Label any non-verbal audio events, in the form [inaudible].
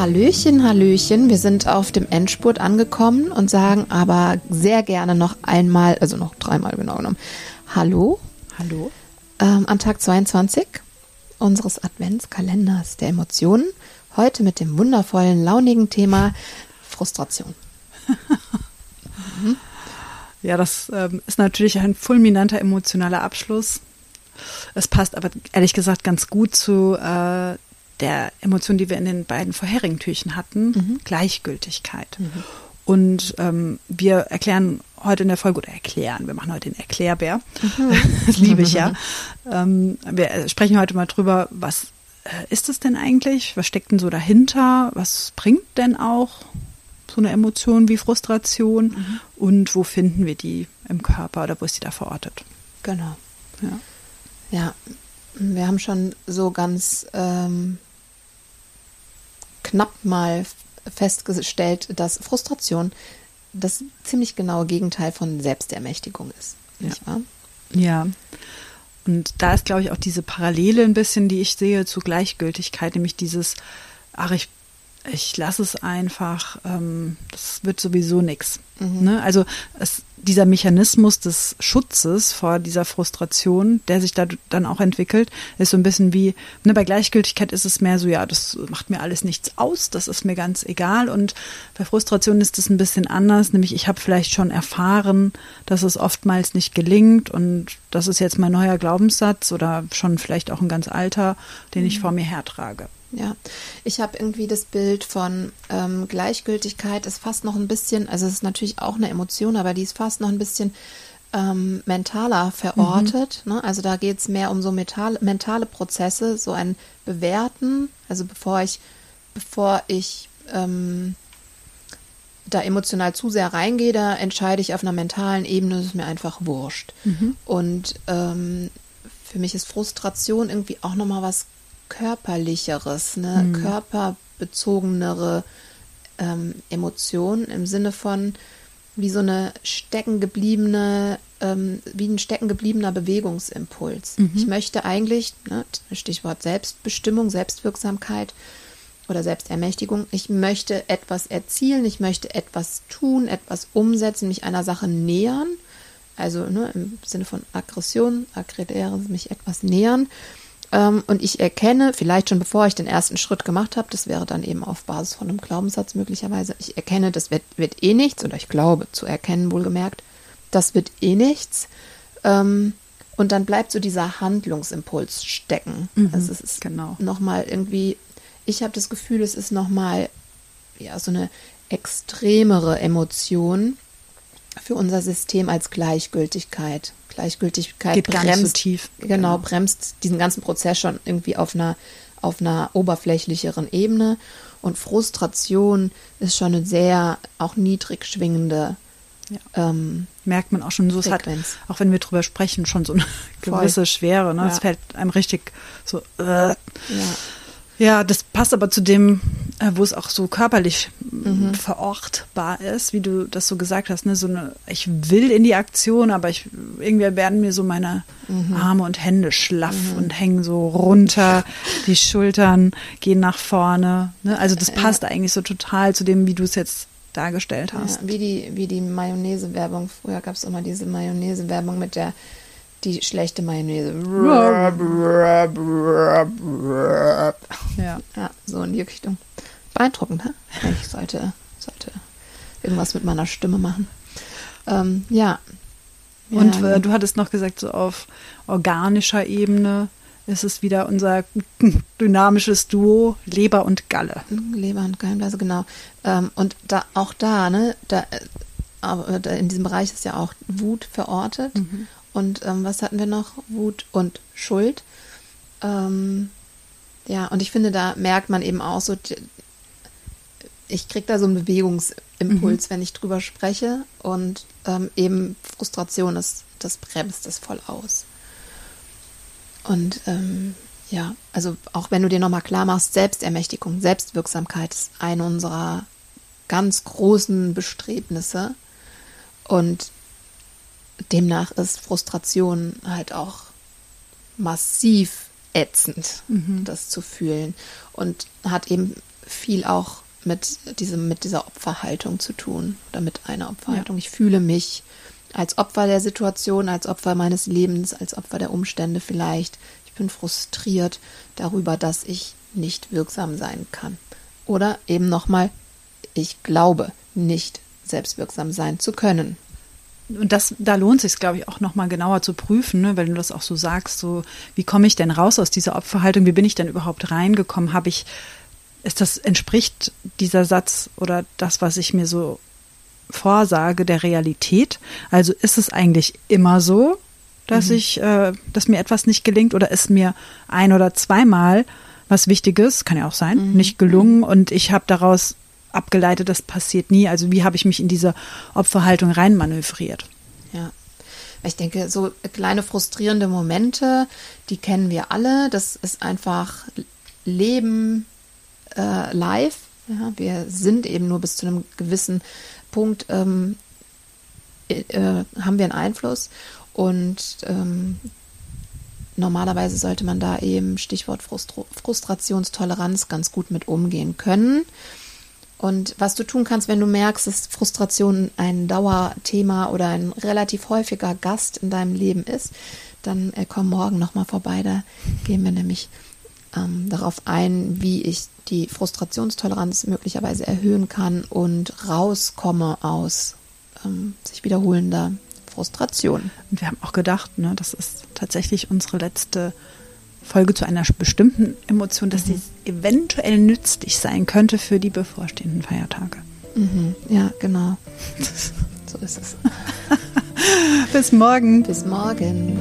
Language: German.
Hallöchen, Hallöchen. Wir sind auf dem Endspurt angekommen und sagen aber sehr gerne noch einmal, also noch dreimal genau genommen, Hallo. Hallo. Ähm, an Tag 22 unseres Adventskalenders der Emotionen. Heute mit dem wundervollen, launigen Thema Frustration. mhm. [laughs] Ja, das ähm, ist natürlich ein fulminanter emotionaler Abschluss. Es passt aber ehrlich gesagt ganz gut zu äh, der Emotion, die wir in den beiden vorherigen Türchen hatten, mhm. Gleichgültigkeit. Mhm. Und ähm, wir erklären heute in der Folge, oder erklären, wir machen heute den Erklärbär. Mhm. [laughs] Das liebe ich ja. Ähm, wir sprechen heute mal drüber, was äh, ist es denn eigentlich? Was steckt denn so dahinter? Was bringt denn auch so eine Emotion wie Frustration? Mhm. Und wo finden wir die im Körper oder wo ist die da verortet? Genau. Ja. Ja, wir haben schon so ganz ähm, knapp mal festgestellt, dass Frustration das ziemlich genaue Gegenteil von Selbstermächtigung ist. Nicht ja. wahr? Ja. Und da ist, glaube ich, auch diese Parallele ein bisschen, die ich sehe zu Gleichgültigkeit, nämlich dieses, ach, ich ich lasse es einfach, ähm, das wird sowieso nichts. Mhm. Ne? Also es, dieser Mechanismus des Schutzes vor dieser Frustration, der sich da dann auch entwickelt, ist so ein bisschen wie, ne, bei Gleichgültigkeit ist es mehr so, ja, das macht mir alles nichts aus, das ist mir ganz egal. Und bei Frustration ist es ein bisschen anders, nämlich ich habe vielleicht schon erfahren, dass es oftmals nicht gelingt und das ist jetzt mein neuer Glaubenssatz oder schon vielleicht auch ein ganz alter, den mhm. ich vor mir hertrage. Ja, ich habe irgendwie das Bild von ähm, Gleichgültigkeit ist fast noch ein bisschen, also es ist natürlich auch eine Emotion, aber die ist fast noch ein bisschen ähm, mentaler verortet. Mhm. Ne? Also da geht es mehr um so mental, mentale Prozesse, so ein Bewerten. Also bevor ich, bevor ich ähm, da emotional zu sehr reingehe, da entscheide ich auf einer mentalen Ebene, das ist mir einfach wurscht. Mhm. Und ähm, für mich ist Frustration irgendwie auch nochmal was körperlicheres, eine mhm. körperbezogenere ähm, Emotion im Sinne von wie so eine steckengebliebene, ähm, wie ein steckengebliebener Bewegungsimpuls. Mhm. Ich möchte eigentlich, ne, Stichwort Selbstbestimmung, Selbstwirksamkeit oder Selbstermächtigung, ich möchte etwas erzielen, ich möchte etwas tun, etwas umsetzen, mich einer Sache nähern. Also ne, im Sinne von Aggression, aggredere, mich etwas nähern. Ähm, und ich erkenne, vielleicht schon bevor ich den ersten Schritt gemacht habe, das wäre dann eben auf Basis von einem Glaubenssatz möglicherweise, ich erkenne, das wird, wird eh nichts, oder ich glaube zu erkennen, wohlgemerkt, das wird eh nichts. Ähm, und dann bleibt so dieser Handlungsimpuls stecken. Mhm, also es ist genau. nochmal irgendwie, ich habe das Gefühl, es ist nochmal ja, so eine extremere Emotion für unser System als Gleichgültigkeit. Gleichgültigkeit Geht bremst, gar nicht so tief. Genau, genau, bremst diesen ganzen Prozess schon irgendwie auf einer, auf einer oberflächlicheren Ebene. Und Frustration ist schon eine sehr auch niedrig schwingende ja. ähm, Merkt man auch schon, so es hat, auch wenn wir drüber sprechen, schon so eine gewisse Schwere. Ne? Es fällt einem richtig so. Äh. Ja. Ja, das passt aber zu dem, wo es auch so körperlich mhm. verortbar ist, wie du das so gesagt hast. Ne? So eine, ich will in die Aktion, aber ich, irgendwie werden mir so meine mhm. Arme und Hände schlaff mhm. und hängen so runter, die Schultern gehen nach vorne. Ne? Also das passt ja. eigentlich so total zu dem, wie du es jetzt dargestellt hast. Ja, wie die, wie die Mayonnaise-Werbung. Früher gab es immer diese Mayonnaise-Werbung mit der die schlechte Mayonnaise. Ja. ja, so in die Richtung. Beeindruckend, ne? Ich sollte, sollte irgendwas mit meiner Stimme machen. Ähm, ja. Und äh, du hattest noch gesagt, so auf organischer Ebene ist es wieder unser [laughs] dynamisches Duo Leber und Galle. Leber und Galle, also genau. Ähm, und da auch da, ne, da, äh, aber in diesem Bereich ist ja auch Wut verortet. Mhm. Und ähm, was hatten wir noch? Wut und Schuld. Ähm, ja, und ich finde, da merkt man eben auch so, ich kriege da so einen Bewegungsstrom Impuls, mhm. wenn ich drüber spreche. Und ähm, eben Frustration ist, das bremst es voll aus. Und ähm, ja, also auch wenn du dir nochmal klar machst, Selbstermächtigung, Selbstwirksamkeit ist eine unserer ganz großen Bestrebnisse. Und demnach ist Frustration halt auch massiv ätzend, mhm. das zu fühlen. Und hat eben viel auch mit diesem, mit dieser Opferhaltung zu tun oder mit einer Opferhaltung. Ja. Ich fühle mich als Opfer der Situation, als Opfer meines Lebens, als Opfer der Umstände vielleicht. Ich bin frustriert darüber, dass ich nicht wirksam sein kann. Oder eben nochmal, ich glaube nicht selbstwirksam sein zu können. Und das, da lohnt sich, glaube ich, auch nochmal genauer zu prüfen, ne, weil du das auch so sagst, so, wie komme ich denn raus aus dieser Opferhaltung? Wie bin ich denn überhaupt reingekommen? Habe ich ist das, entspricht dieser Satz oder das, was ich mir so vorsage, der Realität? Also ist es eigentlich immer so, dass mhm. ich, äh, dass mir etwas nicht gelingt oder ist mir ein oder zweimal was Wichtiges, kann ja auch sein, mhm. nicht gelungen und ich habe daraus abgeleitet, das passiert nie. Also wie habe ich mich in diese Opferhaltung reinmanövriert? Ja. Ich denke, so kleine frustrierende Momente, die kennen wir alle. Das ist einfach Leben, äh, live. Ja, wir sind eben nur bis zu einem gewissen Punkt ähm, äh, haben wir einen Einfluss und ähm, normalerweise sollte man da eben Stichwort Frustru Frustrationstoleranz ganz gut mit umgehen können. Und was du tun kannst, wenn du merkst, dass Frustration ein Dauerthema oder ein relativ häufiger Gast in deinem Leben ist, dann äh, komm morgen nochmal vorbei. Da gehen wir nämlich ähm, darauf ein, wie ich die Frustrationstoleranz möglicherweise erhöhen kann und rauskomme aus ähm, sich wiederholender Frustration. Und wir haben auch gedacht, ne, das ist tatsächlich unsere letzte Folge zu einer bestimmten Emotion, dass mhm. sie eventuell nützlich sein könnte für die bevorstehenden Feiertage. Mhm. Ja, genau. [laughs] so ist es. [laughs] Bis morgen. Bis morgen.